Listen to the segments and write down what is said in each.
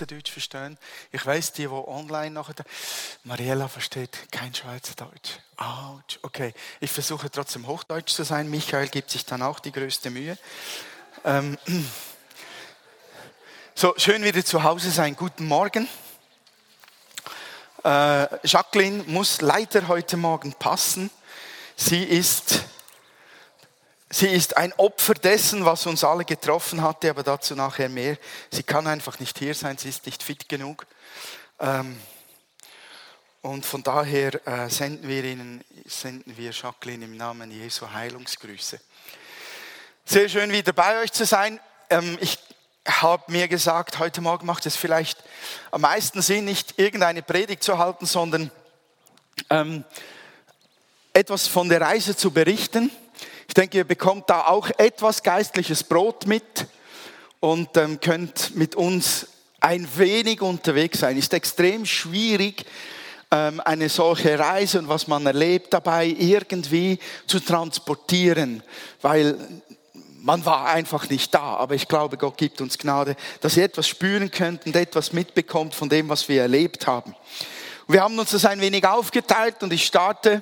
Schweizerdeutsch verstehen. Ich weiß, die, die online nachher. Mariella versteht kein Schweizerdeutsch. Autsch. Okay, ich versuche trotzdem Hochdeutsch zu sein. Michael gibt sich dann auch die größte Mühe. Ähm, so, schön wieder zu Hause sein. Guten Morgen. Äh, Jacqueline muss leider heute Morgen passen. Sie ist Sie ist ein Opfer dessen, was uns alle getroffen hatte, aber dazu nachher mehr. Sie kann einfach nicht hier sein, sie ist nicht fit genug. Ähm, und von daher äh, senden wir Ihnen, senden wir Jacqueline im Namen Jesu Heilungsgrüße. Sehr schön wieder bei euch zu sein. Ähm, ich habe mir gesagt, heute Morgen macht es vielleicht am meisten Sinn, nicht irgendeine Predigt zu halten, sondern ähm, etwas von der Reise zu berichten ich denke, ihr bekommt da auch etwas geistliches Brot mit und ähm, könnt mit uns ein wenig unterwegs sein. Ist extrem schwierig, ähm, eine solche Reise und was man erlebt dabei irgendwie zu transportieren, weil man war einfach nicht da. Aber ich glaube, Gott gibt uns Gnade, dass ihr etwas spüren könnt und etwas mitbekommt von dem, was wir erlebt haben. wir haben uns das ein wenig aufgeteilt und ich starte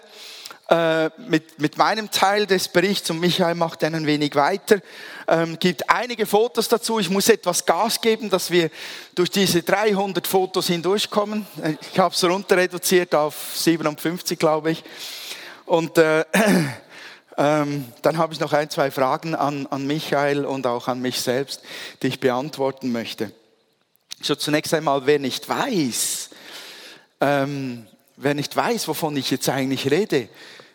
äh, mit, mit meinem Teil des Berichts und Michael macht dann ein wenig weiter. Ähm, gibt einige Fotos dazu. Ich muss etwas Gas geben, dass wir durch diese 300 Fotos hindurchkommen. Äh, ich habe es runter reduziert auf 57, glaube ich. Und äh, ähm, dann habe ich noch ein, zwei Fragen an, an Michael und auch an mich selbst, die ich beantworten möchte. So zunächst einmal, wer nicht weiß, ähm, wer nicht weiß, wovon ich jetzt eigentlich rede,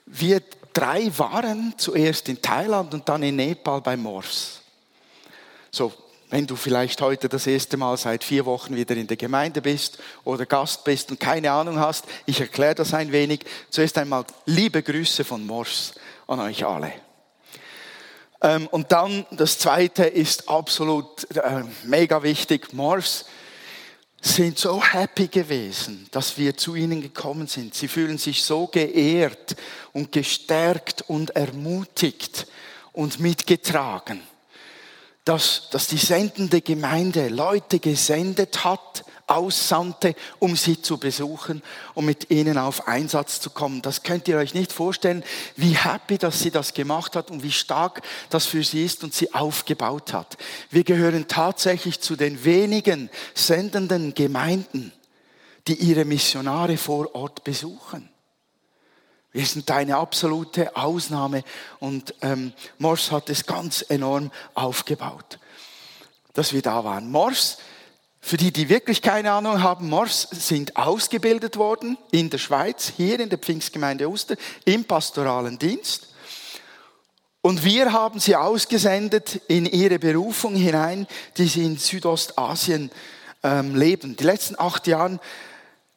wir drei waren zuerst in Thailand und dann in Nepal bei Morse. So, wenn du vielleicht heute das erste Mal seit vier Wochen wieder in der Gemeinde bist oder Gast bist und keine Ahnung hast, ich erkläre das ein wenig. Zuerst einmal liebe Grüße von Morse an euch alle. Ähm, und dann das zweite ist absolut äh, mega wichtig. Morse sind so happy gewesen, dass wir zu ihnen gekommen sind. Sie fühlen sich so geehrt und gestärkt und ermutigt und mitgetragen, dass, dass die sendende Gemeinde Leute gesendet hat, aussandte, um sie zu besuchen und mit ihnen auf Einsatz zu kommen. Das könnt ihr euch nicht vorstellen, wie happy, dass sie das gemacht hat und wie stark das für sie ist und sie aufgebaut hat. Wir gehören tatsächlich zu den wenigen sendenden Gemeinden, die ihre Missionare vor Ort besuchen. Wir sind eine absolute Ausnahme und ähm, Mors hat es ganz enorm aufgebaut, dass wir da waren. Mors für die, die wirklich keine Ahnung haben, Mors sind ausgebildet worden in der Schweiz, hier in der Pfingstgemeinde Uster, im pastoralen Dienst. Und wir haben sie ausgesendet in ihre Berufung hinein, die sie in Südostasien ähm, leben. Die letzten acht Jahre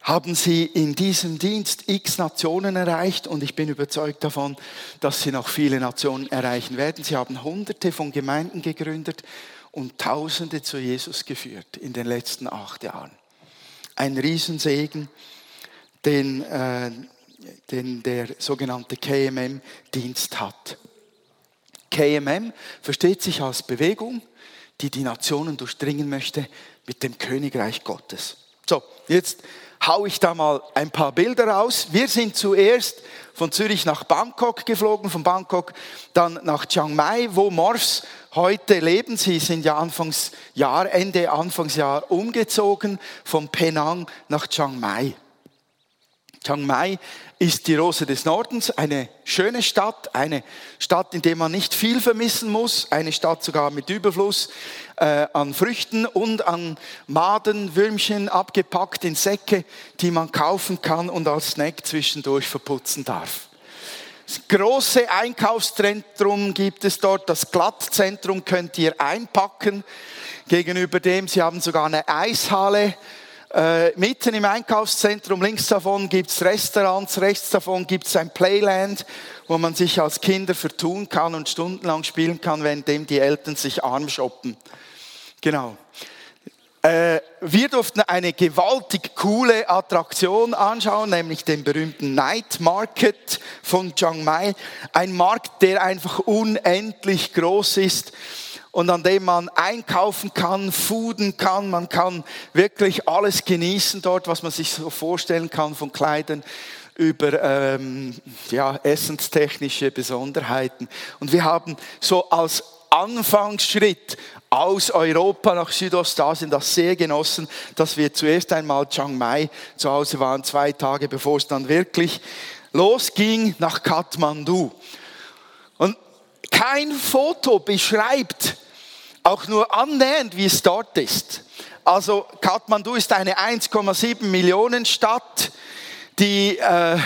haben sie in diesem Dienst x Nationen erreicht und ich bin überzeugt davon, dass sie noch viele Nationen erreichen werden. Sie haben hunderte von Gemeinden gegründet und Tausende zu Jesus geführt in den letzten acht Jahren. Ein Riesensegen, den, äh, den der sogenannte KMM-Dienst hat. KMM versteht sich als Bewegung, die die Nationen durchdringen möchte mit dem Königreich Gottes. So, jetzt hau ich da mal ein paar Bilder raus. Wir sind zuerst von Zürich nach Bangkok geflogen, von Bangkok dann nach Chiang Mai, wo Morphs heute leben. Sie sind ja Anfangsjahr, Ende Anfangsjahr umgezogen von Penang nach Chiang Mai. Chiang Mai ist die Rose des Nordens, eine schöne Stadt, eine Stadt, in der man nicht viel vermissen muss, eine Stadt sogar mit Überfluss äh, an Früchten und an Maden, Würmchen abgepackt in Säcke, die man kaufen kann und als Snack zwischendurch verputzen darf. Das große Einkaufszentrum gibt es dort, das Glattzentrum könnt ihr einpacken. Gegenüber dem, sie haben sogar eine Eishalle. Äh, mitten im Einkaufszentrum, links davon gibt es Restaurants, rechts davon gibt es ein Playland, wo man sich als Kinder vertun kann und stundenlang spielen kann, währenddem die Eltern sich arm shoppen. Genau. Äh, wir durften eine gewaltig coole Attraktion anschauen, nämlich den berühmten Night Market von Chiang Mai. Ein Markt, der einfach unendlich groß ist und an dem man einkaufen kann, fooden kann. Man kann wirklich alles genießen dort, was man sich so vorstellen kann von Kleidern über ähm, ja, essenstechnische Besonderheiten. Und wir haben so als Anfangsschritt aus Europa nach Südostasien das sehr genossen, dass wir zuerst einmal Chiang Mai zu Hause waren, zwei Tage bevor es dann wirklich losging nach Kathmandu. Und kein Foto beschreibt auch nur annähernd, wie es dort ist. Also Kathmandu ist eine 1,7 Millionen Stadt, die äh,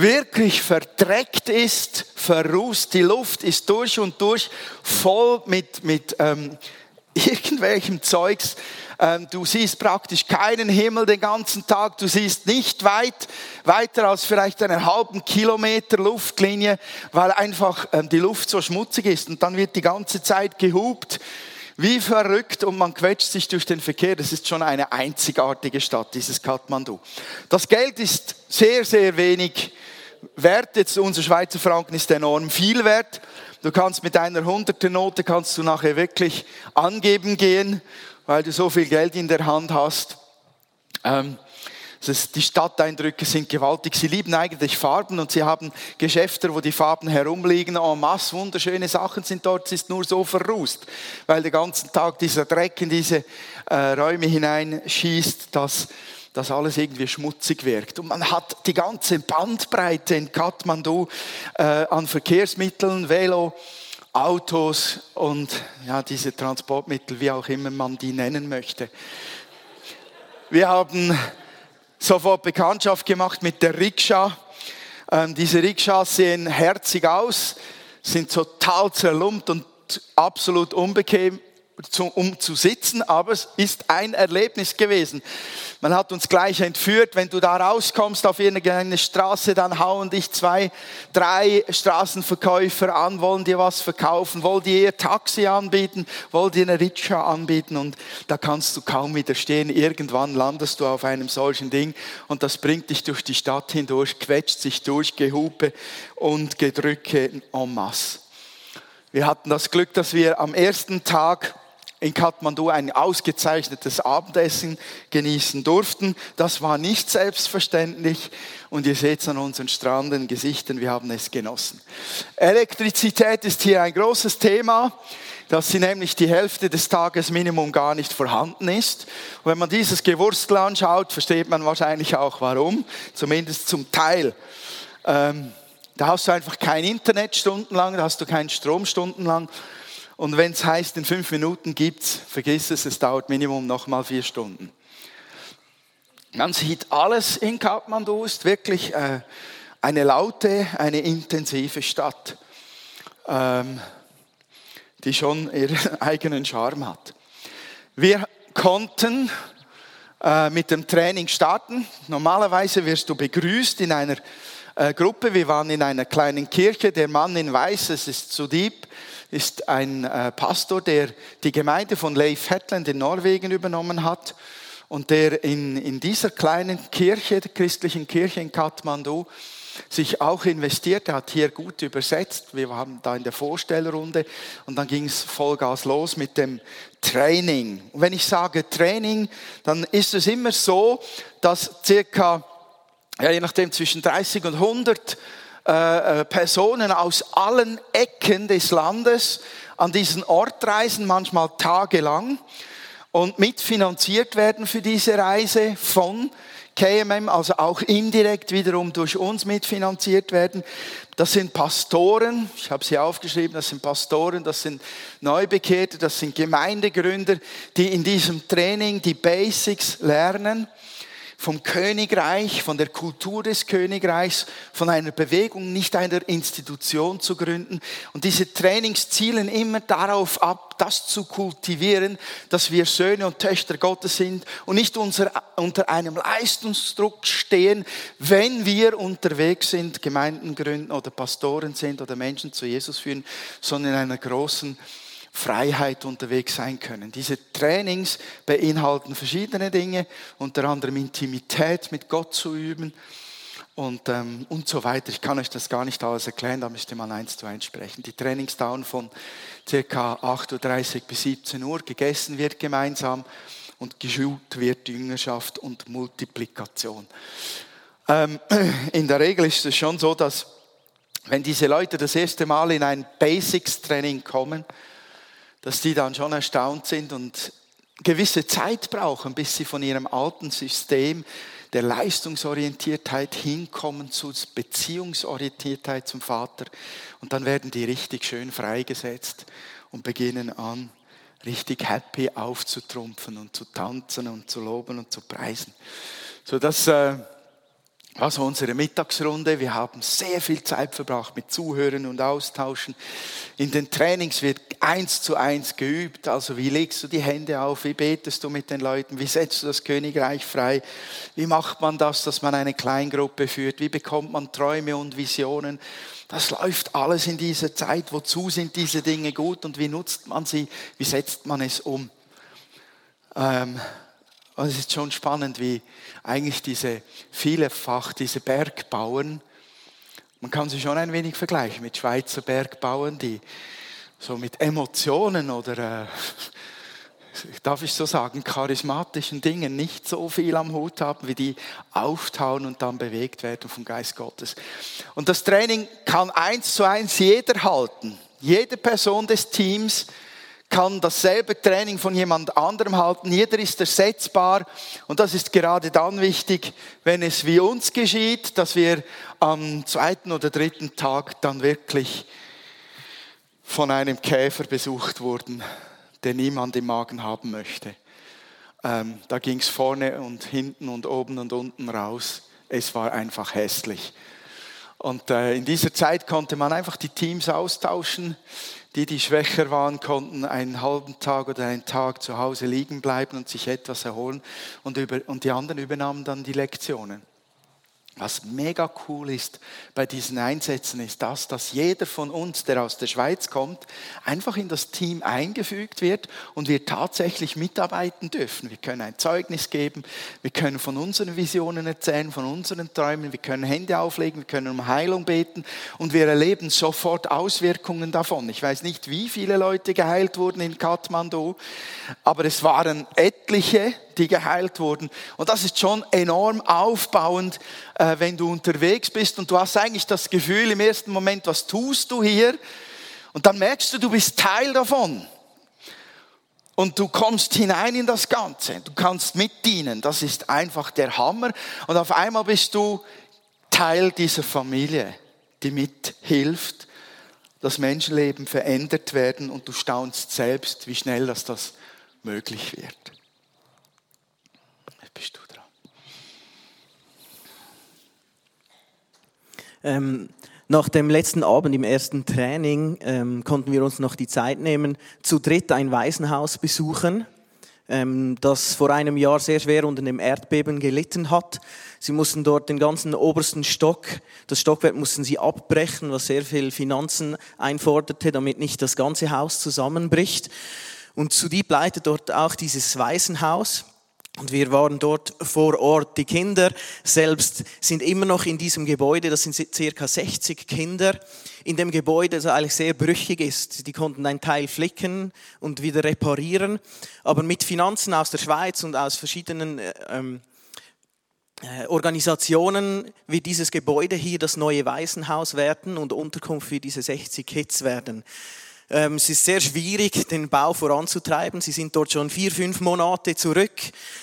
wirklich verdreckt ist, verrußt. Die Luft ist durch und durch voll mit, mit ähm, irgendwelchem Zeugs. Ähm, du siehst praktisch keinen Himmel den ganzen Tag. Du siehst nicht weit, weiter als vielleicht einen halben Kilometer Luftlinie, weil einfach ähm, die Luft so schmutzig ist. Und dann wird die ganze Zeit gehupt wie verrückt und man quetscht sich durch den Verkehr. Das ist schon eine einzigartige Stadt, dieses Kathmandu. Das Geld ist sehr, sehr wenig wert. Jetzt unser Schweizer Franken ist enorm viel wert. Du kannst mit einer hunderten Note kannst du nachher wirklich angeben gehen, weil du so viel Geld in der Hand hast. Ähm, die Stadteindrücke sind gewaltig. Sie lieben eigentlich Farben und sie haben Geschäfte, wo die Farben herumliegen. En masse, wunderschöne Sachen sind dort. Es ist nur so verrußt, weil den ganzen Tag dieser Dreck in diese äh, Räume hineinschießt, dass dass alles irgendwie schmutzig wirkt. Und man hat die ganze Bandbreite in Kathmandu äh, an Verkehrsmitteln, Velo, Autos und ja, diese Transportmittel, wie auch immer man die nennen möchte. Wir haben sofort Bekanntschaft gemacht mit der Rikscha. Ähm, diese Rikschas sehen herzig aus, sind total zerlumpt und absolut unbequem um zu sitzen, aber es ist ein Erlebnis gewesen. Man hat uns gleich entführt. Wenn du da rauskommst auf irgendeine Straße, dann hauen dich zwei, drei Straßenverkäufer an, wollen dir was verkaufen, wollen dir ihr Taxi anbieten, wollen dir eine Rikscha anbieten und da kannst du kaum widerstehen. Irgendwann landest du auf einem solchen Ding und das bringt dich durch die Stadt hindurch, quetscht sich durch, Gehupe und Gedrücke en masse. Wir hatten das Glück, dass wir am ersten Tag in Kathmandu ein ausgezeichnetes Abendessen genießen durften. Das war nicht selbstverständlich und ihr seht es an unseren strahlenden Gesichtern, wir haben es genossen. Elektrizität ist hier ein großes Thema, dass sie nämlich die Hälfte des Tages Minimum gar nicht vorhanden ist. Und wenn man dieses Gewurstel anschaut, versteht man wahrscheinlich auch warum, zumindest zum Teil. Ähm, da hast du einfach kein Internet stundenlang, da hast du keinen Strom stundenlang und wenn es heißt, in fünf Minuten gibt's, vergiss es, es dauert Minimum nochmal vier Stunden. Man sieht alles in Kathmandu ist wirklich äh, eine laute, eine intensive Stadt, ähm, die schon ihren eigenen Charme hat. Wir konnten äh, mit dem Training starten. Normalerweise wirst du begrüßt in einer äh, Gruppe. Wir waren in einer kleinen Kirche. Der Mann in Weiß, es ist zu deep, ist ein äh, Pastor, der die Gemeinde von Leif Hetland in Norwegen übernommen hat und der in, in dieser kleinen Kirche, der christlichen Kirche in Kathmandu, sich auch investiert. Er hat hier gut übersetzt. Wir waren da in der Vorstellrunde und dann ging es Vollgas los mit dem Training. Und wenn ich sage Training, dann ist es immer so, dass circa, ja, je nachdem, zwischen 30 und 100 äh, äh, Personen aus allen Ecken des Landes an diesen Ort reisen, manchmal tagelang und mitfinanziert werden für diese Reise von KMM, also auch indirekt wiederum durch uns mitfinanziert werden. Das sind Pastoren, ich habe sie aufgeschrieben, das sind Pastoren, das sind Neubekehrte, das sind Gemeindegründer, die in diesem Training die Basics lernen vom Königreich, von der Kultur des Königreichs, von einer Bewegung, nicht einer Institution zu gründen. Und diese Trainings zielen immer darauf ab, das zu kultivieren, dass wir Söhne und Töchter Gottes sind und nicht unser, unter einem Leistungsdruck stehen, wenn wir unterwegs sind, Gemeinden gründen oder Pastoren sind oder Menschen zu Jesus führen, sondern in einer großen Freiheit unterwegs sein können. Diese Trainings beinhalten verschiedene Dinge, unter anderem Intimität mit Gott zu üben, und, ähm, und so weiter. Ich kann euch das gar nicht alles erklären, da müsst ihr mal eins zu eins sprechen. Die Trainingsdauern von ca. 8.30 Uhr bis 17 Uhr, gegessen wird gemeinsam und geschult wird Jüngerschaft und Multiplikation. Ähm, in der Regel ist es schon so, dass wenn diese Leute das erste Mal in ein Basics-Training kommen, dass die dann schon erstaunt sind und gewisse Zeit brauchen, bis sie von ihrem alten System der Leistungsorientiertheit hinkommen zur Beziehungsorientiertheit zum Vater. Und dann werden die richtig schön freigesetzt und beginnen an, richtig happy aufzutrumpfen und zu tanzen und zu loben und zu preisen. So das äh, also unsere Mittagsrunde. Wir haben sehr viel Zeit verbracht mit Zuhören und Austauschen. In den Trainings wird eins zu eins geübt. Also wie legst du die Hände auf? Wie betest du mit den Leuten? Wie setzt du das Königreich frei? Wie macht man das, dass man eine Kleingruppe führt? Wie bekommt man Träume und Visionen? Das läuft alles in dieser Zeit. Wozu sind diese Dinge gut und wie nutzt man sie? Wie setzt man es um? Ähm, und es ist schon spannend, wie eigentlich diese vielfach, diese Bergbauern, man kann sie schon ein wenig vergleichen mit Schweizer Bergbauern, die so mit Emotionen oder, äh, darf ich so sagen, charismatischen Dingen nicht so viel am Hut haben, wie die auftauen und dann bewegt werden vom Geist Gottes. Und das Training kann eins zu eins jeder halten. Jede Person des Teams kann dasselbe Training von jemand anderem halten. Jeder ist ersetzbar. Und das ist gerade dann wichtig, wenn es wie uns geschieht, dass wir am zweiten oder dritten Tag dann wirklich von einem Käfer besucht wurden, der niemand im Magen haben möchte. Ähm, da ging es vorne und hinten und oben und unten raus. Es war einfach hässlich. Und äh, in dieser Zeit konnte man einfach die Teams austauschen. Die, die schwächer waren, konnten einen halben Tag oder einen Tag zu Hause liegen bleiben und sich etwas erholen. Und, über, und die anderen übernahmen dann die Lektionen. Was mega cool ist bei diesen Einsätzen ist das, dass jeder von uns, der aus der Schweiz kommt, einfach in das Team eingefügt wird und wir tatsächlich mitarbeiten dürfen. Wir können ein Zeugnis geben, wir können von unseren Visionen erzählen, von unseren Träumen, wir können Hände auflegen, wir können um Heilung beten und wir erleben sofort Auswirkungen davon. Ich weiß nicht, wie viele Leute geheilt wurden in Kathmandu, aber es waren etliche, die geheilt wurden. Und das ist schon enorm aufbauend, äh, wenn du unterwegs bist und du hast eigentlich das Gefühl im ersten Moment, was tust du hier? Und dann merkst du, du bist Teil davon. Und du kommst hinein in das Ganze. Du kannst mitdienen. Das ist einfach der Hammer. Und auf einmal bist du Teil dieser Familie, die mithilft, dass Menschenleben verändert werden und du staunst selbst, wie schnell das, das möglich wird. bist du dran. Ähm, nach dem letzten Abend im ersten Training ähm, konnten wir uns noch die Zeit nehmen, zu dritt ein Waisenhaus besuchen, ähm, das vor einem Jahr sehr schwer unter dem Erdbeben gelitten hat. Sie mussten dort den ganzen obersten Stock, das Stockwerk mussten sie abbrechen, was sehr viel Finanzen einforderte, damit nicht das ganze Haus zusammenbricht. Und zu die leitet dort auch dieses Waisenhaus. Und wir waren dort vor Ort. Die Kinder selbst sind immer noch in diesem Gebäude. Das sind circa 60 Kinder in dem Gebäude, das eigentlich sehr brüchig ist. Die konnten einen Teil flicken und wieder reparieren. Aber mit Finanzen aus der Schweiz und aus verschiedenen äh, ähm, äh, Organisationen wird dieses Gebäude hier das neue Waisenhaus werden und Unterkunft für diese 60 Kids werden. Ähm, es ist sehr schwierig, den Bau voranzutreiben. Sie sind dort schon vier, fünf Monate zurück,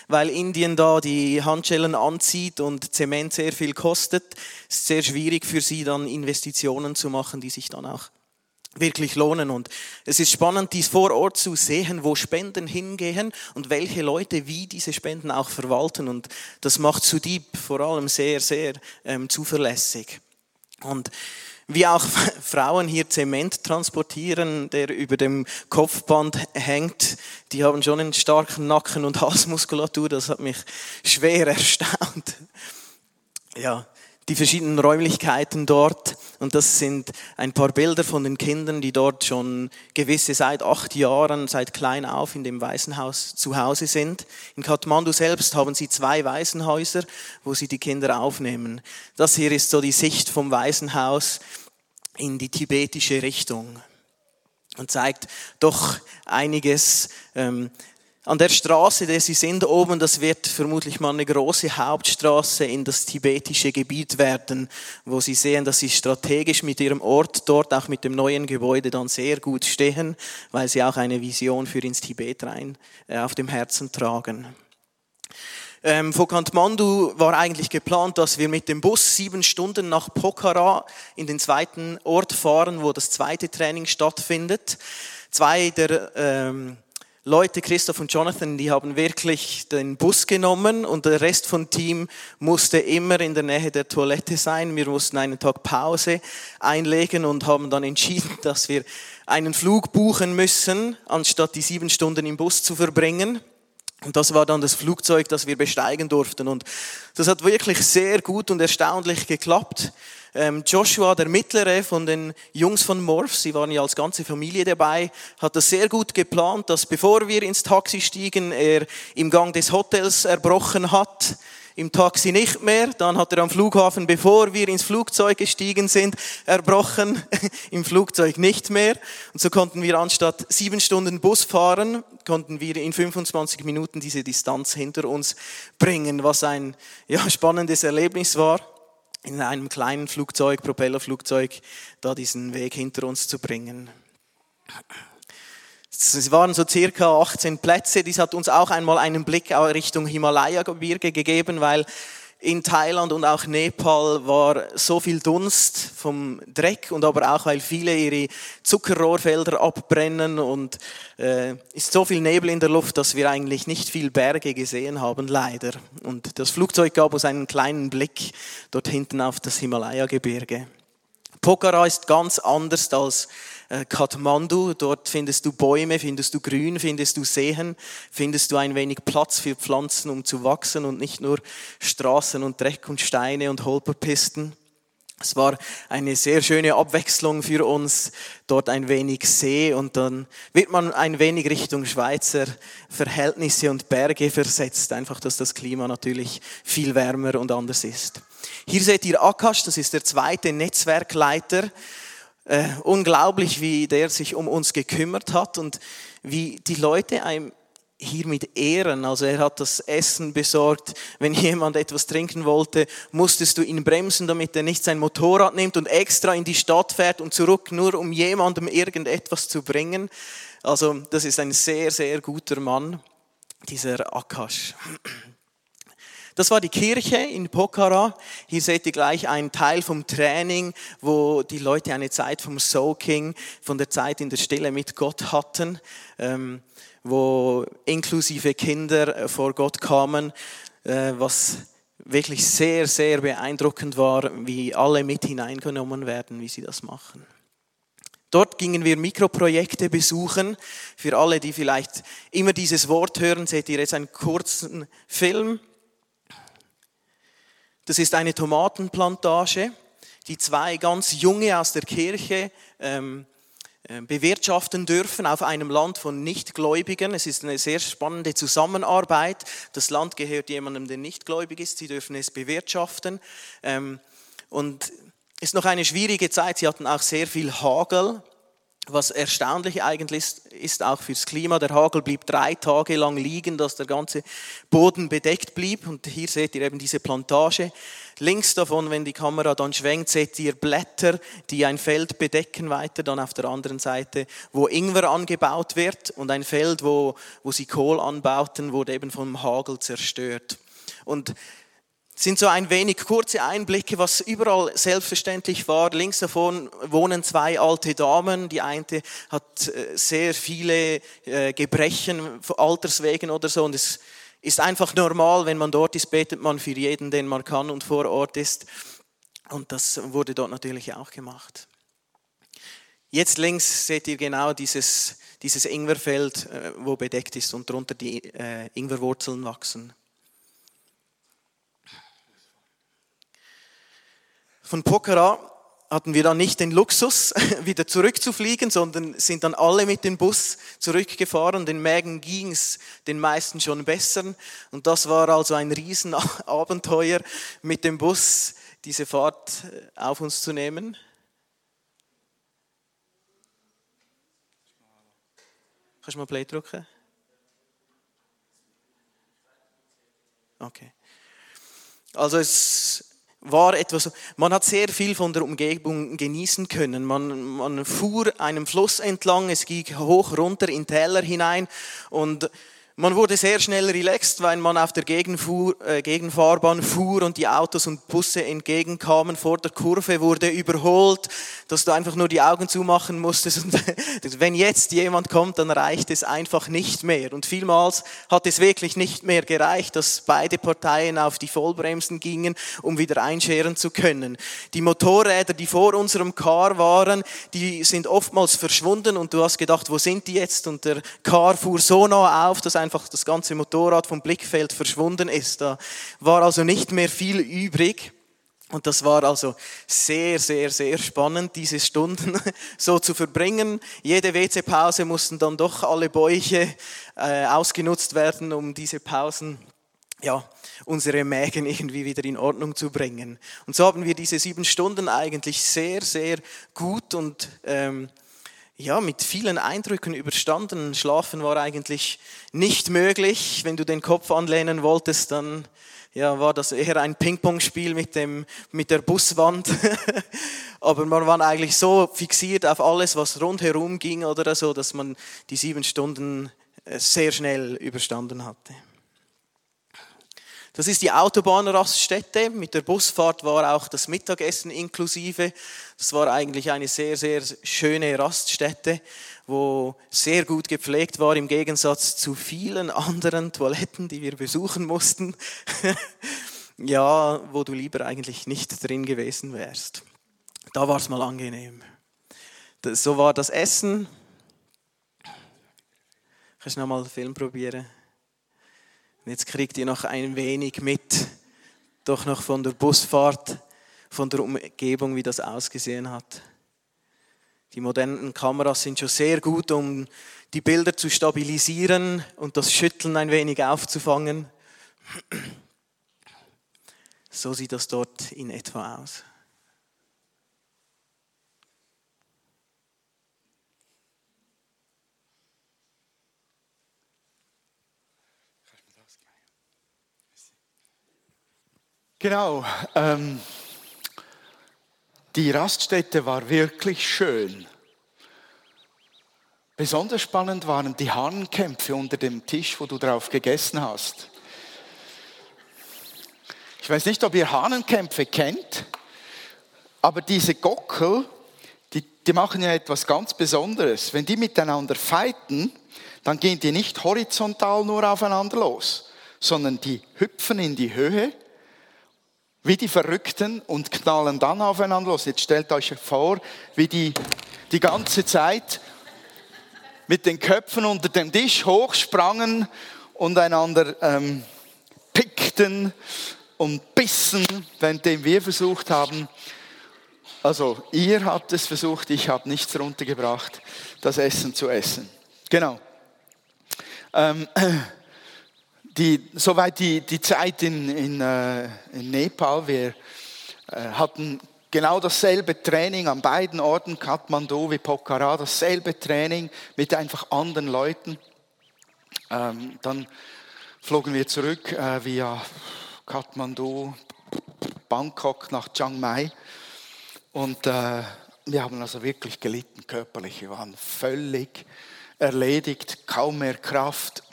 weil Indien da die Handschellen anzieht und Zement sehr viel kostet. Es ist sehr schwierig für sie dann Investitionen zu machen, die sich dann auch wirklich lohnen. Und es ist spannend, dies vor Ort zu sehen, wo Spenden hingehen und welche Leute wie diese Spenden auch verwalten. Und das macht Sudip vor allem sehr, sehr ähm, zuverlässig. Und wie auch Frauen hier Zement transportieren, der über dem Kopfband hängt. Die haben schon einen starken Nacken- und Halsmuskulatur. Das hat mich schwer erstaunt. Ja, die verschiedenen Räumlichkeiten dort. Und das sind ein paar Bilder von den Kindern, die dort schon gewisse seit acht Jahren, seit klein auf in dem Waisenhaus zu Hause sind. In Kathmandu selbst haben sie zwei Waisenhäuser, wo sie die Kinder aufnehmen. Das hier ist so die Sicht vom Waisenhaus in die tibetische Richtung und zeigt doch einiges. Ähm, an der Straße, der sie sind oben, das wird vermutlich mal eine große Hauptstraße in das tibetische Gebiet werden, wo sie sehen, dass sie strategisch mit ihrem Ort dort auch mit dem neuen Gebäude dann sehr gut stehen, weil sie auch eine Vision für ins Tibet rein äh, auf dem Herzen tragen. Ähm, von Kathmandu war eigentlich geplant, dass wir mit dem Bus sieben Stunden nach Pokhara in den zweiten Ort fahren, wo das zweite Training stattfindet. Zwei der ähm, Leute, Christoph und Jonathan, die haben wirklich den Bus genommen und der Rest vom Team musste immer in der Nähe der Toilette sein. Wir mussten einen Tag Pause einlegen und haben dann entschieden, dass wir einen Flug buchen müssen, anstatt die sieben Stunden im Bus zu verbringen. Und das war dann das Flugzeug, das wir besteigen durften. Und das hat wirklich sehr gut und erstaunlich geklappt. Ähm, Joshua, der Mittlere von den Jungs von Morph, sie waren ja als ganze Familie dabei, hat das sehr gut geplant, dass bevor wir ins Taxi stiegen, er im Gang des Hotels erbrochen hat im Taxi nicht mehr. Dann hat er am Flughafen, bevor wir ins Flugzeug gestiegen sind, erbrochen, im Flugzeug nicht mehr. Und so konnten wir anstatt sieben Stunden Bus fahren, konnten wir in 25 Minuten diese Distanz hinter uns bringen, was ein ja, spannendes Erlebnis war in einem kleinen Flugzeug, Propellerflugzeug, da diesen Weg hinter uns zu bringen. Es waren so circa 18 Plätze. Dies hat uns auch einmal einen Blick Richtung Himalaya-Gebirge gegeben, weil in Thailand und auch Nepal war so viel Dunst vom Dreck und aber auch weil viele ihre Zuckerrohrfelder abbrennen und äh, ist so viel Nebel in der Luft, dass wir eigentlich nicht viel Berge gesehen haben, leider. Und das Flugzeug gab uns einen kleinen Blick dort hinten auf das Himalaya-Gebirge. Pokhara ist ganz anders als äh, Kathmandu. Dort findest du Bäume, findest du Grün, findest du Seen, findest du ein wenig Platz für Pflanzen, um zu wachsen und nicht nur Straßen und Dreck und Steine und Holperpisten. Es war eine sehr schöne Abwechslung für uns, dort ein wenig See und dann wird man ein wenig Richtung Schweizer Verhältnisse und Berge versetzt, einfach dass das Klima natürlich viel wärmer und anders ist. Hier seht ihr Akash, das ist der zweite Netzwerkleiter äh, unglaublich, wie der sich um uns gekümmert hat und wie die Leute einem hier mit Ehren, also er hat das Essen besorgt. Wenn jemand etwas trinken wollte, musstest du ihn bremsen, damit er nicht sein Motorrad nimmt und extra in die Stadt fährt und zurück, nur um jemandem irgendetwas zu bringen. Also das ist ein sehr, sehr guter Mann, dieser Akash. Das war die Kirche in Pokhara. Hier seht ihr gleich einen Teil vom Training, wo die Leute eine Zeit vom Soaking, von der Zeit in der Stille mit Gott hatten, ähm, wo inklusive Kinder vor Gott kamen, äh, was wirklich sehr, sehr beeindruckend war, wie alle mit hineingenommen werden, wie sie das machen. Dort gingen wir Mikroprojekte besuchen. Für alle, die vielleicht immer dieses Wort hören, seht ihr jetzt einen kurzen Film. Das ist eine Tomatenplantage, die zwei ganz junge aus der Kirche ähm, äh, bewirtschaften dürfen auf einem Land von Nichtgläubigen. Es ist eine sehr spannende Zusammenarbeit. Das Land gehört jemandem, der nichtgläubig ist. Sie dürfen es bewirtschaften. Ähm, und ist noch eine schwierige Zeit. Sie hatten auch sehr viel Hagel was erstaunlich eigentlich ist, ist auch fürs Klima. Der Hagel blieb drei Tage lang liegen, dass der ganze Boden bedeckt blieb. Und hier seht ihr eben diese Plantage. Links davon, wenn die Kamera dann schwenkt, seht ihr Blätter, die ein Feld bedecken weiter. Dann auf der anderen Seite, wo Ingwer angebaut wird und ein Feld, wo, wo sie Kohl anbauten, wurde eben vom Hagel zerstört. Und sind so ein wenig kurze Einblicke, was überall selbstverständlich war. Links davon wohnen zwei alte Damen. Die eine hat äh, sehr viele äh, Gebrechen, Alterswegen oder so. Und es ist einfach normal, wenn man dort ist, betet man für jeden, den man kann und vor Ort ist. Und das wurde dort natürlich auch gemacht. Jetzt links seht ihr genau dieses, dieses Ingwerfeld, äh, wo bedeckt ist und darunter die Ingwerwurzeln wachsen. Von Pokhara hatten wir dann nicht den Luxus, wieder zurückzufliegen, sondern sind dann alle mit dem Bus zurückgefahren. Den Mägen ging es den meisten schon besser. Und das war also ein Riesenabenteuer, mit dem Bus diese Fahrt äh, auf uns zu nehmen. Kannst du mal Play drücken? Okay. Also es war etwas, man hat sehr viel von der Umgebung genießen können. Man, man fuhr einem Fluss entlang, es ging hoch runter in Täler hinein und man wurde sehr schnell relaxed, weil man auf der Gegenfuhr, äh, Gegenfahrbahn fuhr und die Autos und Busse entgegenkamen. Vor der Kurve wurde überholt, dass du einfach nur die Augen zumachen musstest. Und wenn jetzt jemand kommt, dann reicht es einfach nicht mehr. Und vielmals hat es wirklich nicht mehr gereicht, dass beide Parteien auf die Vollbremsen gingen, um wieder einscheren zu können. Die Motorräder, die vor unserem Car waren, die sind oftmals verschwunden und du hast gedacht, wo sind die jetzt? Und der Car fuhr so nah auf, dass ein einfach das ganze Motorrad vom Blickfeld verschwunden ist. Da war also nicht mehr viel übrig. Und das war also sehr, sehr, sehr spannend, diese Stunden so zu verbringen. Jede WC-Pause mussten dann doch alle Bäuche äh, ausgenutzt werden, um diese Pausen, ja, unsere Mägen irgendwie wieder in Ordnung zu bringen. Und so haben wir diese sieben Stunden eigentlich sehr, sehr gut und ähm, ja, mit vielen Eindrücken überstanden. Schlafen war eigentlich nicht möglich. Wenn du den Kopf anlehnen wolltest, dann ja, war das eher ein Ping-Pong-Spiel mit, dem, mit der Buswand. Aber man war eigentlich so fixiert auf alles, was rundherum ging oder so, dass man die sieben Stunden äh, sehr schnell überstanden hatte. Das ist die Autobahnraststätte. Mit der Busfahrt war auch das Mittagessen inklusive. Das war eigentlich eine sehr, sehr schöne Raststätte, wo sehr gut gepflegt war im Gegensatz zu vielen anderen Toiletten, die wir besuchen mussten. ja, wo du lieber eigentlich nicht drin gewesen wärst. Da war es mal angenehm. So war das Essen. Kannst du noch mal den Film probieren? Und jetzt kriegt ihr noch ein wenig mit, doch noch von der Busfahrt, von der Umgebung, wie das ausgesehen hat. Die modernen Kameras sind schon sehr gut, um die Bilder zu stabilisieren und das Schütteln ein wenig aufzufangen. So sieht das dort in etwa aus. Genau. Ähm, die Raststätte war wirklich schön. Besonders spannend waren die Hahnenkämpfe unter dem Tisch, wo du drauf gegessen hast. Ich weiß nicht, ob ihr Hahnenkämpfe kennt, aber diese Gockel, die, die machen ja etwas ganz Besonderes. Wenn die miteinander fighten, dann gehen die nicht horizontal nur aufeinander los, sondern die hüpfen in die Höhe wie die Verrückten und knallen dann aufeinander los. Jetzt stellt euch vor, wie die die ganze Zeit mit den Köpfen unter dem Tisch hochsprangen und einander ähm, pickten und bissen, währenddem wir versucht haben, also ihr habt es versucht, ich habe nichts runtergebracht, das Essen zu essen. Genau. Ähm, die, soweit die, die Zeit in, in, äh, in Nepal. Wir äh, hatten genau dasselbe Training an beiden Orten, Kathmandu wie Pokhara, dasselbe Training mit einfach anderen Leuten. Ähm, dann flogen wir zurück äh, via Kathmandu, Bangkok nach Chiang Mai und äh, wir haben also wirklich gelitten körperlich. Wir waren völlig erledigt, kaum mehr Kraft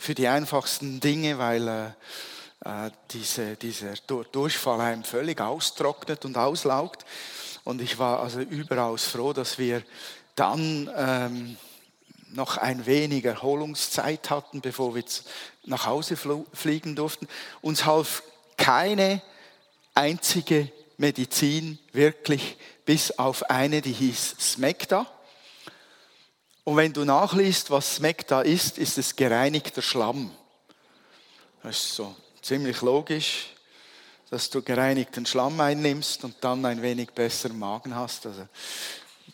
für die einfachsten Dinge, weil äh, äh diese, dieser Durchfall einem völlig austrocknet und auslaugt. Und ich war also überaus froh, dass wir dann ähm, noch ein wenig Erholungszeit hatten, bevor wir nach Hause fliegen durften. Uns half keine einzige Medizin wirklich, bis auf eine, die hieß Smecta. Und wenn du nachliest, was Smegda ist, ist es gereinigter Schlamm. Das ist so ziemlich logisch. dass du gereinigten Schlamm einnimmst und dann ein wenig besseren Magen hast. Also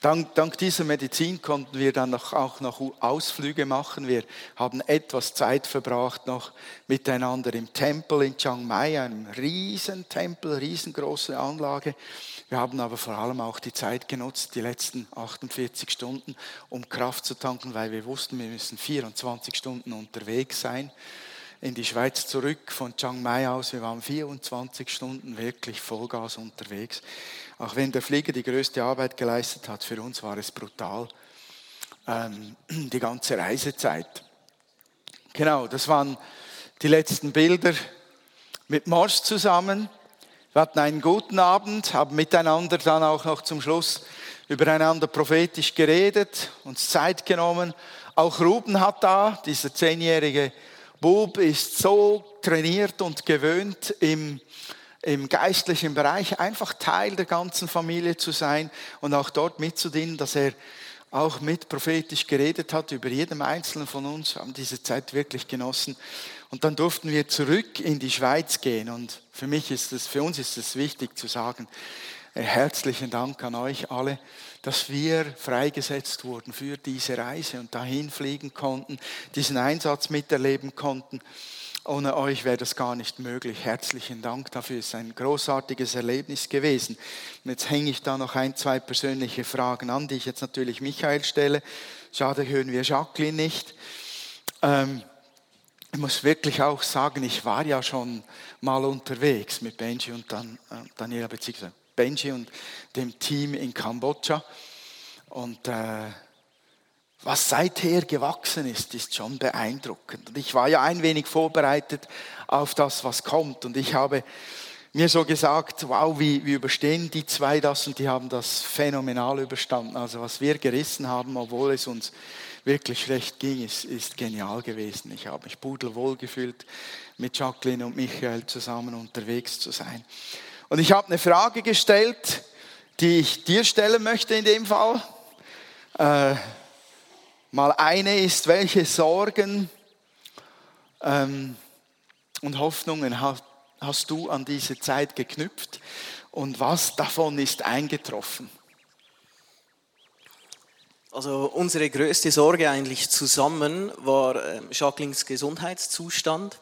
Dank, dank, dieser Medizin konnten wir dann noch, auch noch Ausflüge machen. Wir haben etwas Zeit verbracht noch miteinander im Tempel in Chiang Mai, einem riesen Tempel, riesengroße Anlage. Wir haben aber vor allem auch die Zeit genutzt, die letzten 48 Stunden, um Kraft zu tanken, weil wir wussten, wir müssen 24 Stunden unterwegs sein in die Schweiz zurück von Chiang Mai aus. Wir waren 24 Stunden wirklich Vollgas unterwegs. Auch wenn der Flieger die größte Arbeit geleistet hat, für uns war es brutal. Ähm, die ganze Reisezeit. Genau, das waren die letzten Bilder mit Morsch zusammen. Wir hatten einen guten Abend, haben miteinander dann auch noch zum Schluss übereinander prophetisch geredet, uns Zeit genommen. Auch Ruben hat da, dieser zehnjährige Bub ist so trainiert und gewöhnt im im geistlichen Bereich einfach Teil der ganzen Familie zu sein und auch dort mitzudienen, dass er auch mit prophetisch geredet hat über jedem Einzelnen von uns, haben diese Zeit wirklich genossen. Und dann durften wir zurück in die Schweiz gehen. Und für mich ist es, für uns ist es wichtig zu sagen, äh, herzlichen Dank an euch alle, dass wir freigesetzt wurden für diese Reise und dahin fliegen konnten, diesen Einsatz miterleben konnten. Ohne euch wäre das gar nicht möglich. Herzlichen Dank dafür. Es ist ein großartiges Erlebnis gewesen. Und jetzt hänge ich da noch ein, zwei persönliche Fragen an, die ich jetzt natürlich Michael stelle. Schade, hören wir Jacqueline nicht. Ähm, ich muss wirklich auch sagen, ich war ja schon mal unterwegs mit Benji und dann äh, Daniela beziehungsweise Benji und dem Team in Kambodscha. Und äh, was seither gewachsen ist, ist schon beeindruckend. Und ich war ja ein wenig vorbereitet auf das, was kommt. Und ich habe mir so gesagt, wow, wie, wie überstehen die zwei das? Und die haben das phänomenal überstanden. Also was wir gerissen haben, obwohl es uns wirklich schlecht ging, ist, ist genial gewesen. Ich habe mich pudelwohl gefühlt, mit Jacqueline und Michael zusammen unterwegs zu sein. Und ich habe eine Frage gestellt, die ich dir stellen möchte in dem Fall. Äh, Mal eine ist, welche Sorgen ähm, und Hoffnungen hast, hast du an diese Zeit geknüpft und was davon ist eingetroffen? Also unsere größte Sorge eigentlich zusammen war ähm, Jacquelines Gesundheitszustand.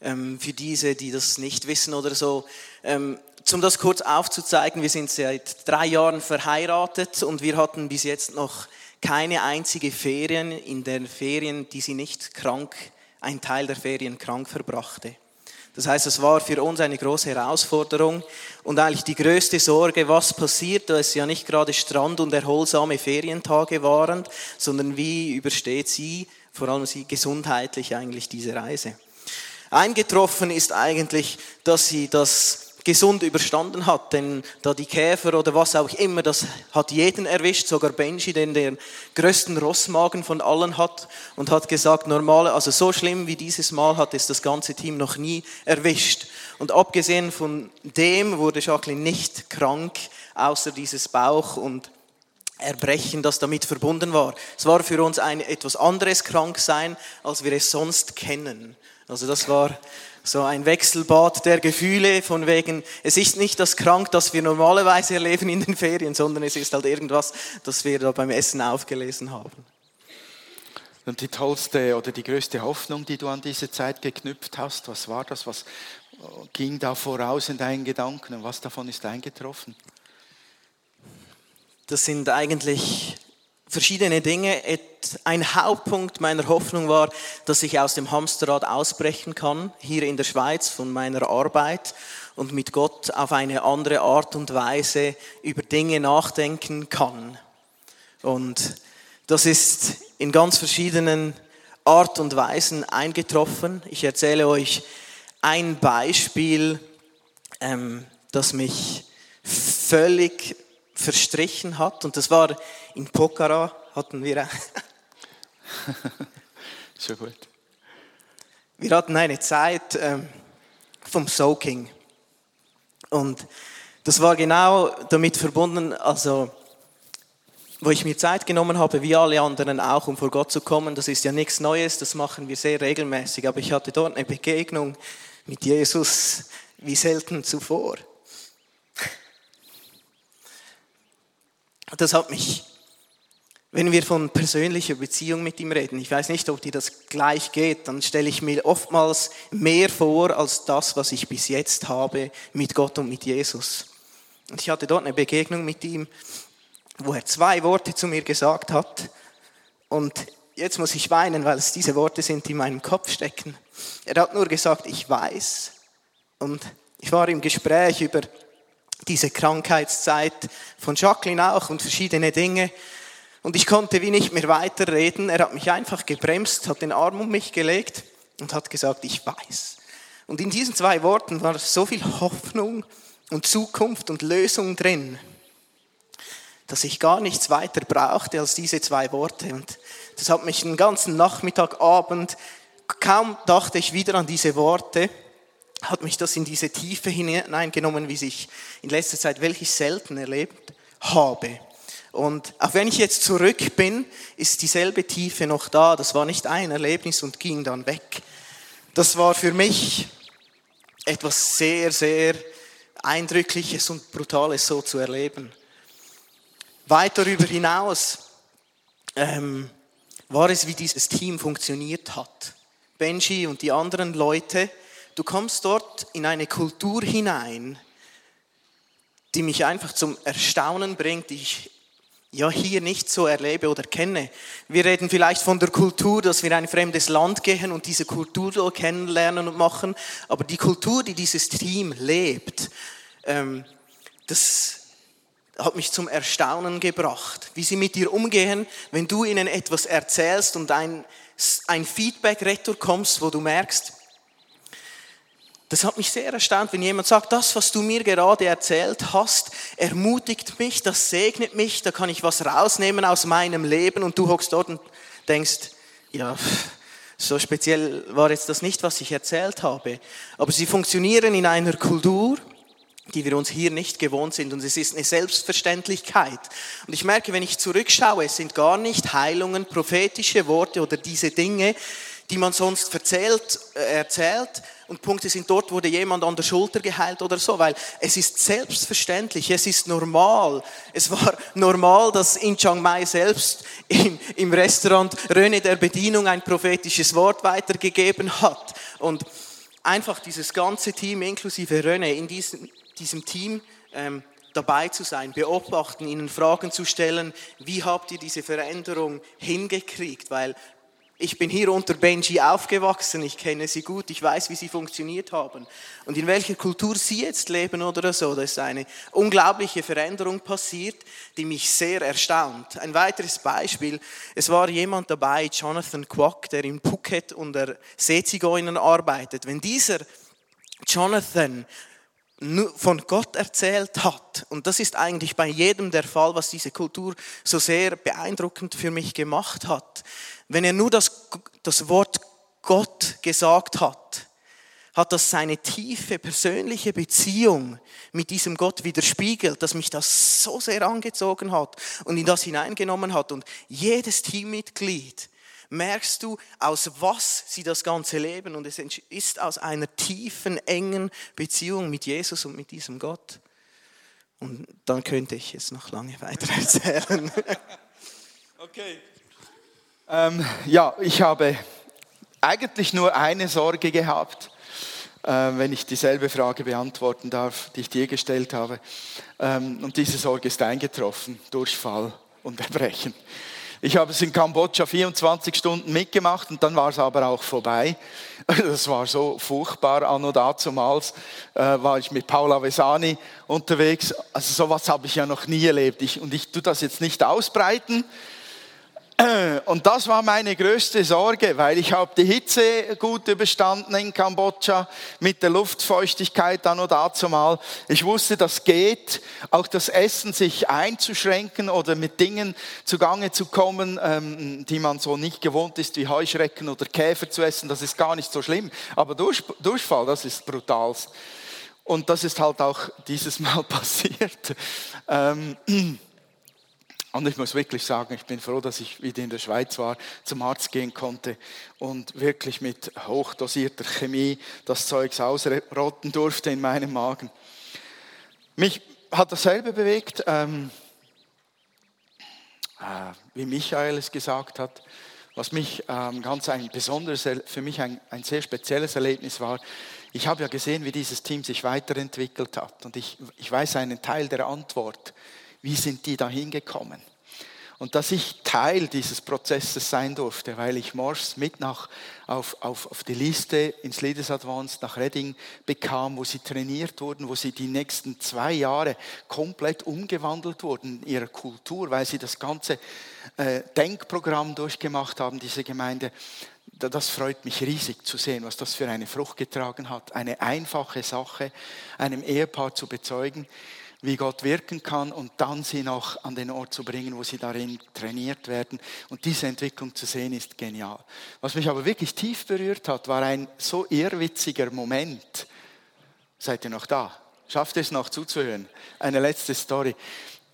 Ähm, für diese, die das nicht wissen oder so, ähm, um das kurz aufzuzeigen, wir sind seit drei Jahren verheiratet und wir hatten bis jetzt noch keine einzige Ferien, in den Ferien, die sie nicht krank, ein Teil der Ferien krank verbrachte. Das heißt, es war für uns eine große Herausforderung und eigentlich die größte Sorge, was passiert, da es ja nicht gerade Strand- und erholsame Ferientage waren, sondern wie übersteht sie, vor allem sie gesundheitlich eigentlich diese Reise. Eingetroffen ist eigentlich, dass sie das gesund überstanden hat. Denn da die Käfer oder was auch immer, das hat jeden erwischt, sogar Benji, den den größten Rossmagen von allen hat und hat gesagt, normal, also so schlimm wie dieses Mal hat es das ganze Team noch nie erwischt. Und abgesehen von dem wurde Jacqueline nicht krank, außer dieses Bauch und Erbrechen, das damit verbunden war. Es war für uns ein etwas anderes Kranksein, als wir es sonst kennen. Also das war so ein Wechselbad der Gefühle von wegen, es ist nicht das Krank, das wir normalerweise erleben in den Ferien, sondern es ist halt irgendwas, das wir da beim Essen aufgelesen haben. Und die tollste oder die größte Hoffnung, die du an diese Zeit geknüpft hast, was war das? Was ging da voraus in deinen Gedanken und was davon ist eingetroffen? Das sind eigentlich verschiedene Dinge. Ein Hauptpunkt meiner Hoffnung war, dass ich aus dem Hamsterrad ausbrechen kann, hier in der Schweiz von meiner Arbeit und mit Gott auf eine andere Art und Weise über Dinge nachdenken kann. Und das ist in ganz verschiedenen Art und Weisen eingetroffen. Ich erzähle euch ein Beispiel, ähm, das mich völlig verstrichen hat. Und das war in Pokhara, hatten wir. so gut. Wir hatten eine Zeit ähm, vom Soaking. Und das war genau damit verbunden, also wo ich mir Zeit genommen habe, wie alle anderen auch, um vor Gott zu kommen. Das ist ja nichts Neues, das machen wir sehr regelmäßig. Aber ich hatte dort eine Begegnung mit Jesus wie selten zuvor. Das hat mich, wenn wir von persönlicher Beziehung mit ihm reden, ich weiß nicht, ob dir das gleich geht, dann stelle ich mir oftmals mehr vor als das, was ich bis jetzt habe mit Gott und mit Jesus. Und ich hatte dort eine Begegnung mit ihm, wo er zwei Worte zu mir gesagt hat. Und jetzt muss ich weinen, weil es diese Worte sind, die in meinem Kopf stecken. Er hat nur gesagt, ich weiß. Und ich war im Gespräch über diese Krankheitszeit von Jacqueline auch und verschiedene Dinge. Und ich konnte wie nicht mehr weiterreden. Er hat mich einfach gebremst, hat den Arm um mich gelegt und hat gesagt, ich weiß. Und in diesen zwei Worten war so viel Hoffnung und Zukunft und Lösung drin, dass ich gar nichts weiter brauchte als diese zwei Worte. Und das hat mich den ganzen Nachmittag, Abend, kaum dachte ich wieder an diese Worte, hat mich das in diese Tiefe hineingenommen, wie ich in letzter Zeit welches selten erlebt habe. Und auch wenn ich jetzt zurück bin, ist dieselbe Tiefe noch da. Das war nicht ein Erlebnis und ging dann weg. Das war für mich etwas sehr, sehr Eindrückliches und Brutales so zu erleben. Weit darüber hinaus ähm, war es, wie dieses Team funktioniert hat. Benji und die anderen Leute, du kommst dort in eine Kultur hinein, die mich einfach zum Erstaunen bringt, die ich ja hier nicht so erlebe oder kenne. Wir reden vielleicht von der Kultur, dass wir in ein fremdes Land gehen und diese Kultur kennenlernen und machen, aber die Kultur, die dieses Team lebt, ähm, das hat mich zum Erstaunen gebracht, wie sie mit dir umgehen, wenn du ihnen etwas erzählst und ein, ein Feedback-Retour kommst, wo du merkst, das hat mich sehr erstaunt, wenn jemand sagt, das, was du mir gerade erzählt hast, ermutigt mich, das segnet mich, da kann ich was rausnehmen aus meinem Leben und du hockst dort und denkst, ja, so speziell war jetzt das nicht, was ich erzählt habe. Aber sie funktionieren in einer Kultur, die wir uns hier nicht gewohnt sind. Und es ist eine Selbstverständlichkeit. Und ich merke, wenn ich zurückschaue, es sind gar nicht Heilungen, prophetische Worte oder diese Dinge, die man sonst erzählt, äh, erzählt. Und Punkte sind, dort wurde jemand an der Schulter geheilt oder so, weil es ist selbstverständlich, es ist normal. Es war normal, dass in Chiang Mai selbst im, im Restaurant Röne der Bedienung ein prophetisches Wort weitergegeben hat. Und einfach dieses ganze Team inklusive Röne in diesem, diesem Team ähm, dabei zu sein, beobachten, ihnen Fragen zu stellen, wie habt ihr diese Veränderung hingekriegt? Weil ich bin hier unter Benji aufgewachsen, ich kenne sie gut, ich weiß, wie sie funktioniert haben. Und in welcher Kultur sie jetzt leben oder so, da ist eine unglaubliche Veränderung passiert, die mich sehr erstaunt. Ein weiteres Beispiel, es war jemand dabei, Jonathan Quack, der in Phuket unter Seezigeunern arbeitet. Wenn dieser Jonathan von Gott erzählt hat. Und das ist eigentlich bei jedem der Fall, was diese Kultur so sehr beeindruckend für mich gemacht hat. Wenn er nur das, das Wort Gott gesagt hat, hat das seine tiefe persönliche Beziehung mit diesem Gott widerspiegelt, dass mich das so sehr angezogen hat und in das hineingenommen hat. Und jedes Teammitglied merkst du, aus was sie das Ganze leben. Und es ist aus einer tiefen, engen Beziehung mit Jesus und mit diesem Gott. Und dann könnte ich jetzt noch lange weiter erzählen. Okay. Ähm, ja, ich habe eigentlich nur eine Sorge gehabt, äh, wenn ich dieselbe Frage beantworten darf, die ich dir gestellt habe. Ähm, und diese Sorge ist eingetroffen, Durchfall und Erbrechen. Ich habe es in Kambodscha 24 Stunden mitgemacht und dann war es aber auch vorbei. Das war so furchtbar. Anno dazumals äh, war ich mit Paula Vesani unterwegs. Also sowas habe ich ja noch nie erlebt. Ich, und ich tue das jetzt nicht ausbreiten. Und das war meine größte Sorge, weil ich habe die Hitze gut überstanden in Kambodscha mit der Luftfeuchtigkeit dann und dazu mal. Ich wusste, das geht, auch das Essen sich einzuschränken oder mit Dingen zugange zu kommen, ähm, die man so nicht gewohnt ist, wie Heuschrecken oder Käfer zu essen, das ist gar nicht so schlimm. Aber Durchfall, das ist brutal. Und das ist halt auch dieses Mal passiert. Ähm, Und ich muss wirklich sagen, ich bin froh, dass ich wieder in der Schweiz war, zum Arzt gehen konnte und wirklich mit hochdosierter Chemie das Zeugs ausrotten durfte in meinem Magen. Mich hat dasselbe bewegt, ähm, äh, wie Michael es gesagt hat. Was mich ähm, ganz ein besonderes, für mich ein, ein sehr spezielles Erlebnis war, ich habe ja gesehen, wie dieses Team sich weiterentwickelt hat und ich, ich weiß einen Teil der Antwort. Wie sind die da hingekommen? Und dass ich Teil dieses Prozesses sein durfte, weil ich Morse mit nach, auf, auf, auf die Liste ins Leaders Advanced nach Reading bekam, wo sie trainiert wurden, wo sie die nächsten zwei Jahre komplett umgewandelt wurden in ihrer Kultur, weil sie das ganze äh, Denkprogramm durchgemacht haben, diese Gemeinde. Das freut mich riesig zu sehen, was das für eine Frucht getragen hat. Eine einfache Sache, einem Ehepaar zu bezeugen wie Gott wirken kann und dann sie noch an den Ort zu bringen, wo sie darin trainiert werden. Und diese Entwicklung zu sehen, ist genial. Was mich aber wirklich tief berührt hat, war ein so ehrwitziger Moment. Seid ihr noch da? Schafft es noch zuzuhören? Eine letzte Story.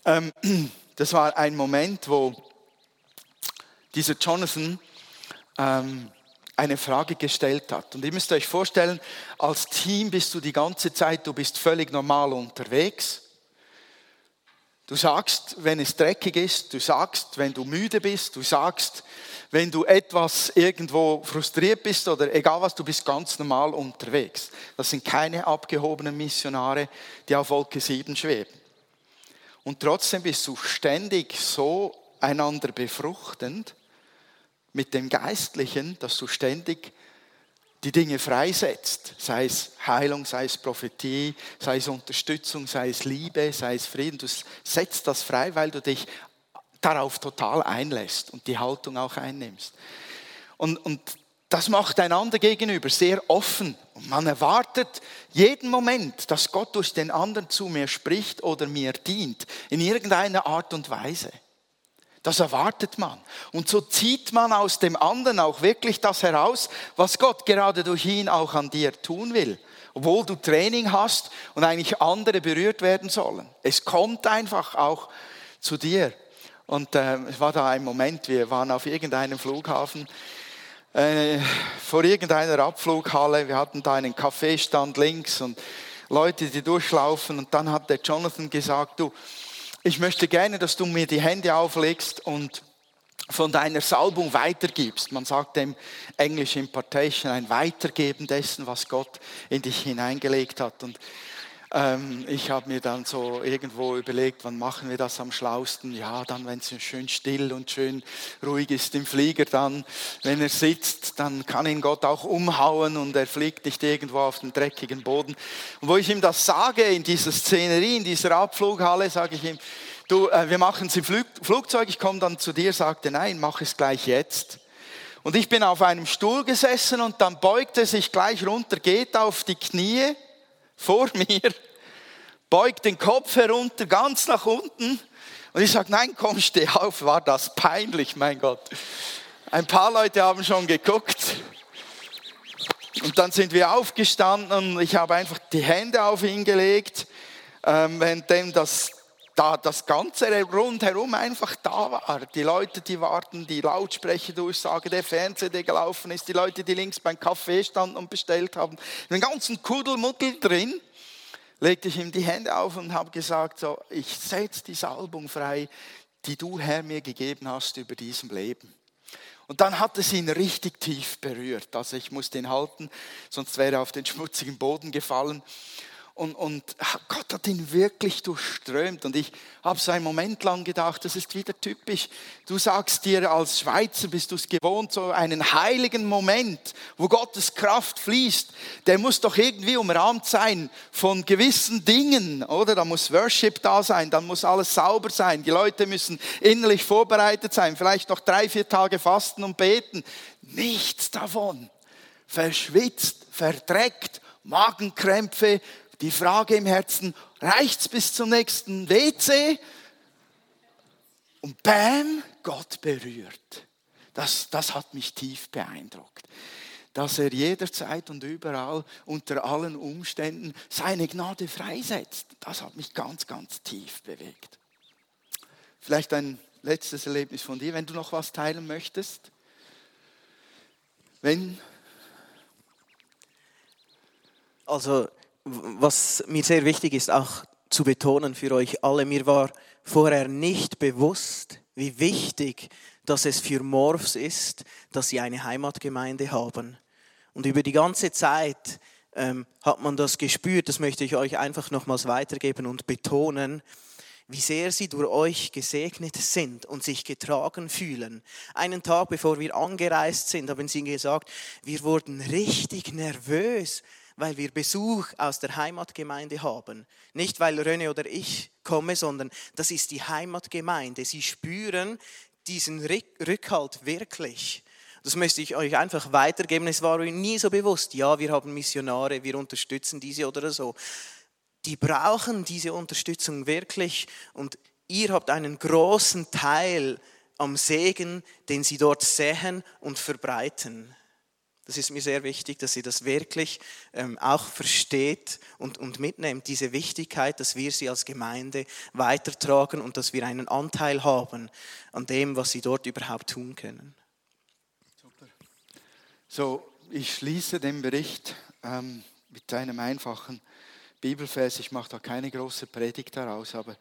Ähm, das war ein Moment, wo dieser Jonathan ähm, eine Frage gestellt hat. Und ihr müsst euch vorstellen, als Team bist du die ganze Zeit, du bist völlig normal unterwegs. Du sagst, wenn es dreckig ist, du sagst, wenn du müde bist, du sagst, wenn du etwas irgendwo frustriert bist oder egal was, du bist ganz normal unterwegs. Das sind keine abgehobenen Missionare, die auf Wolke 7 schweben. Und trotzdem bist du ständig so einander befruchtend mit dem Geistlichen, dass du ständig die Dinge freisetzt, sei es Heilung, sei es Prophetie, sei es Unterstützung, sei es Liebe, sei es Frieden. Du setzt das frei, weil du dich darauf total einlässt und die Haltung auch einnimmst. Und, und das macht einander gegenüber sehr offen. Und man erwartet jeden Moment, dass Gott durch den anderen zu mir spricht oder mir dient, in irgendeiner Art und Weise. Das erwartet man. Und so zieht man aus dem anderen auch wirklich das heraus, was Gott gerade durch ihn auch an dir tun will. Obwohl du Training hast und eigentlich andere berührt werden sollen. Es kommt einfach auch zu dir. Und äh, es war da ein Moment, wir waren auf irgendeinem Flughafen, äh, vor irgendeiner Abflughalle, wir hatten da einen Kaffeestand links und Leute, die durchlaufen. Und dann hat der Jonathan gesagt, du, ich möchte gerne, dass du mir die Hände auflegst und von deiner Salbung weitergibst. Man sagt dem English Impartation, ein Weitergeben dessen, was Gott in dich hineingelegt hat. Und ähm, ich habe mir dann so irgendwo überlegt, wann machen wir das am schlausten? Ja, dann, wenn es schön still und schön ruhig ist im Flieger, dann, wenn er sitzt, dann kann ihn Gott auch umhauen und er fliegt nicht irgendwo auf den dreckigen Boden. Und wo ich ihm das sage, in dieser Szenerie, in dieser Abflughalle, sage ich ihm, du, äh, wir machen es im Flug, Flugzeug, ich komme dann zu dir, sagte, nein, mach es gleich jetzt. Und ich bin auf einem Stuhl gesessen und dann beugt er sich gleich runter, geht auf die Knie vor mir, beugt den Kopf herunter, ganz nach unten. Und ich sage, nein, komm, steh auf. War das peinlich, mein Gott. Ein paar Leute haben schon geguckt. Und dann sind wir aufgestanden und ich habe einfach die Hände auf ihn gelegt, ähm, währenddem das, da das Ganze rundherum einfach da war. Die Leute, die warten, die Lautsprecherdurchsage, der Fernseher, der gelaufen ist, die Leute, die links beim Kaffee standen und bestellt haben, den ganzen Kuddelmuddel drin legte ich ihm die Hände auf und habe gesagt, so, ich setze die Salbung frei, die du, Herr, mir gegeben hast über diesem Leben. Und dann hat es ihn richtig tief berührt. Also ich musste ihn halten, sonst wäre er auf den schmutzigen Boden gefallen. Und, und Gott hat ihn wirklich durchströmt. Und ich habe so einen Moment lang gedacht, das ist wieder typisch. Du sagst dir als Schweizer, bist du es gewohnt, so einen heiligen Moment, wo Gottes Kraft fließt, der muss doch irgendwie umrahmt sein von gewissen Dingen, oder? Da muss Worship da sein, dann muss alles sauber sein. Die Leute müssen innerlich vorbereitet sein, vielleicht noch drei, vier Tage fasten und beten. Nichts davon. Verschwitzt, verdreckt, Magenkrämpfe, die Frage im Herzen, reicht's bis zum nächsten WC? Und bam, Gott berührt. Das, das hat mich tief beeindruckt. Dass er jederzeit und überall unter allen Umständen seine Gnade freisetzt. Das hat mich ganz, ganz tief bewegt. Vielleicht ein letztes Erlebnis von dir, wenn du noch was teilen möchtest. Wenn Also, was mir sehr wichtig ist, auch zu betonen für euch alle, mir war vorher nicht bewusst, wie wichtig dass es für Morphs ist, dass sie eine Heimatgemeinde haben. Und über die ganze Zeit ähm, hat man das gespürt, das möchte ich euch einfach nochmals weitergeben und betonen, wie sehr sie durch euch gesegnet sind und sich getragen fühlen. Einen Tag bevor wir angereist sind, haben sie gesagt, wir wurden richtig nervös, weil wir Besuch aus der Heimatgemeinde haben. Nicht, weil René oder ich komme, sondern das ist die Heimatgemeinde. Sie spüren diesen Rückhalt wirklich. Das möchte ich euch einfach weitergeben. Es war ihnen nie so bewusst, ja, wir haben Missionare, wir unterstützen diese oder so. Die brauchen diese Unterstützung wirklich und ihr habt einen großen Teil am Segen, den sie dort sehen und verbreiten. Das ist mir sehr wichtig, dass ihr das wirklich ähm, auch versteht und, und mitnehmt, diese Wichtigkeit, dass wir sie als Gemeinde weitertragen und dass wir einen Anteil haben an dem, was sie dort überhaupt tun können. Super. So, ich schließe den Bericht ähm, mit einem einfachen Bibelvers. Ich mache da keine große Predigt daraus, aber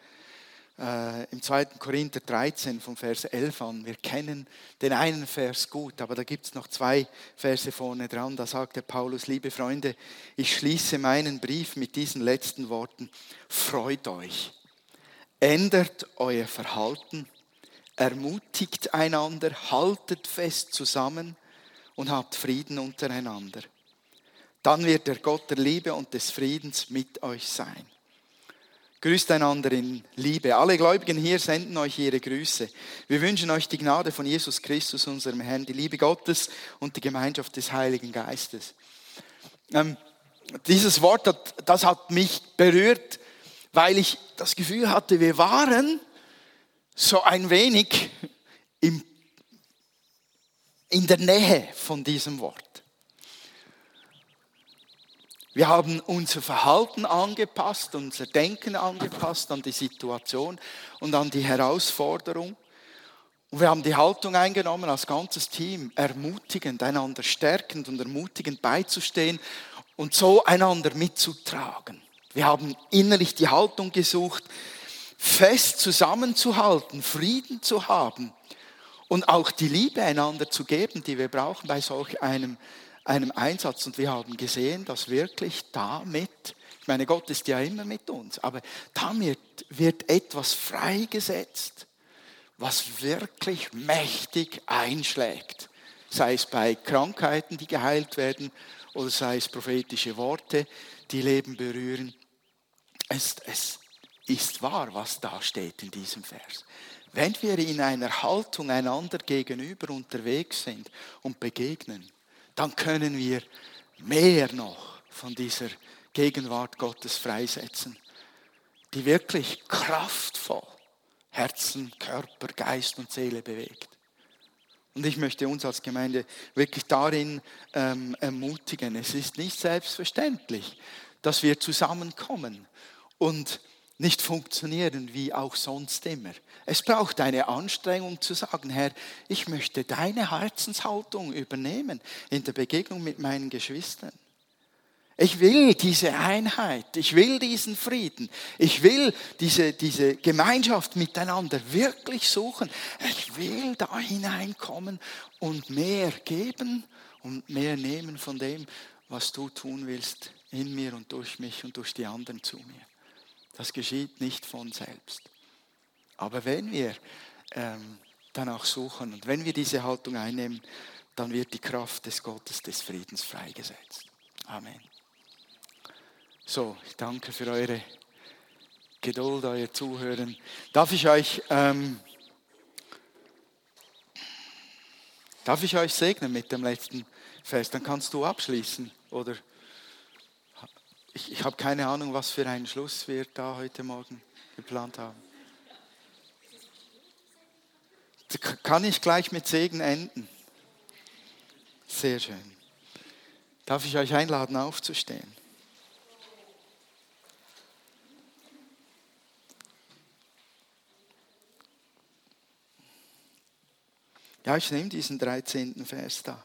äh, im 2. Korinther 13 vom Vers 11 an. Wir kennen den einen Vers gut, aber da gibt es noch zwei Verse vorne dran. Da sagt der Paulus, liebe Freunde, ich schließe meinen Brief mit diesen letzten Worten. Freut euch, ändert euer Verhalten, ermutigt einander, haltet fest zusammen und habt Frieden untereinander. Dann wird der Gott der Liebe und des Friedens mit euch sein. Grüßt einander in Liebe. Alle Gläubigen hier senden euch ihre Grüße. Wir wünschen euch die Gnade von Jesus Christus, unserem Herrn, die Liebe Gottes und die Gemeinschaft des Heiligen Geistes. Ähm, dieses Wort, hat, das hat mich berührt, weil ich das Gefühl hatte, wir waren so ein wenig im, in der Nähe von diesem Wort. Wir haben unser Verhalten angepasst, unser Denken angepasst an die Situation und an die Herausforderung. Und wir haben die Haltung eingenommen als ganzes Team, ermutigend, einander stärkend und ermutigend beizustehen und so einander mitzutragen. Wir haben innerlich die Haltung gesucht, fest zusammenzuhalten, Frieden zu haben und auch die Liebe einander zu geben, die wir brauchen bei solch einem einem Einsatz. Und wir haben gesehen, dass wirklich damit, ich meine, Gott ist ja immer mit uns, aber damit wird etwas freigesetzt, was wirklich mächtig einschlägt. Sei es bei Krankheiten, die geheilt werden, oder sei es prophetische Worte, die Leben berühren. Es, es ist wahr, was da steht in diesem Vers. Wenn wir in einer Haltung einander gegenüber unterwegs sind und begegnen, dann können wir mehr noch von dieser Gegenwart Gottes freisetzen, die wirklich kraftvoll Herzen, Körper, Geist und Seele bewegt. Und ich möchte uns als Gemeinde wirklich darin ähm, ermutigen. Es ist nicht selbstverständlich, dass wir zusammenkommen und nicht funktionieren wie auch sonst immer. Es braucht eine Anstrengung zu sagen, Herr, ich möchte deine Herzenshaltung übernehmen in der Begegnung mit meinen Geschwistern. Ich will diese Einheit, ich will diesen Frieden, ich will diese, diese Gemeinschaft miteinander wirklich suchen. Ich will da hineinkommen und mehr geben und mehr nehmen von dem, was du tun willst in mir und durch mich und durch die anderen zu mir. Das geschieht nicht von selbst. Aber wenn wir ähm, danach suchen und wenn wir diese Haltung einnehmen, dann wird die Kraft des Gottes des Friedens freigesetzt. Amen. So, ich danke für eure Geduld, euer Zuhören. Darf ich euch, ähm, darf ich euch segnen mit dem letzten Vers? Dann kannst du abschließen, oder? Ich, ich habe keine Ahnung, was für einen Schluss wir da heute Morgen geplant haben. Kann ich gleich mit Segen enden? Sehr schön. Darf ich euch einladen, aufzustehen? Ja, ich nehme diesen 13. Vers da.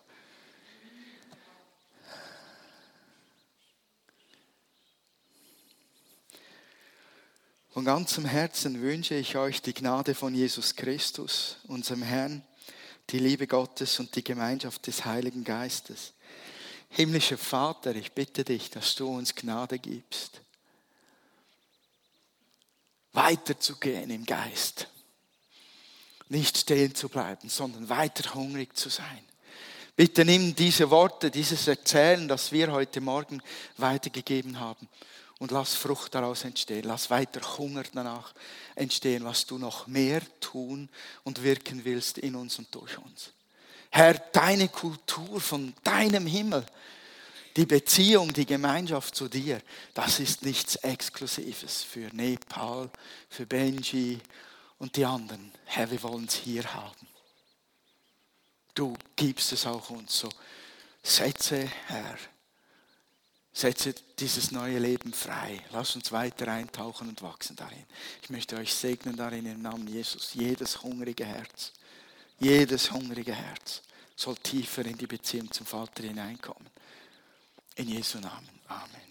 Von ganzem Herzen wünsche ich euch die Gnade von Jesus Christus, unserem Herrn, die Liebe Gottes und die Gemeinschaft des Heiligen Geistes. Himmlischer Vater, ich bitte dich, dass du uns Gnade gibst, weiterzugehen im Geist, nicht stehen zu bleiben, sondern weiter hungrig zu sein. Bitte nimm diese Worte, dieses Erzählen, das wir heute Morgen weitergegeben haben, und lass Frucht daraus entstehen. Lass weiter Hunger danach entstehen, was du noch mehr tun und wirken willst in uns und durch uns. Herr, deine Kultur von deinem Himmel, die Beziehung, die Gemeinschaft zu dir, das ist nichts Exklusives für Nepal, für Benji und die anderen. Herr, wir wollen es hier haben. Du gibst es auch uns so. Setze, Herr, Setze dieses neue Leben frei. Lass uns weiter eintauchen und wachsen darin. Ich möchte euch segnen darin im Namen Jesus. Jedes hungrige Herz, jedes hungrige Herz soll tiefer in die Beziehung zum Vater hineinkommen. In Jesu Namen. Amen.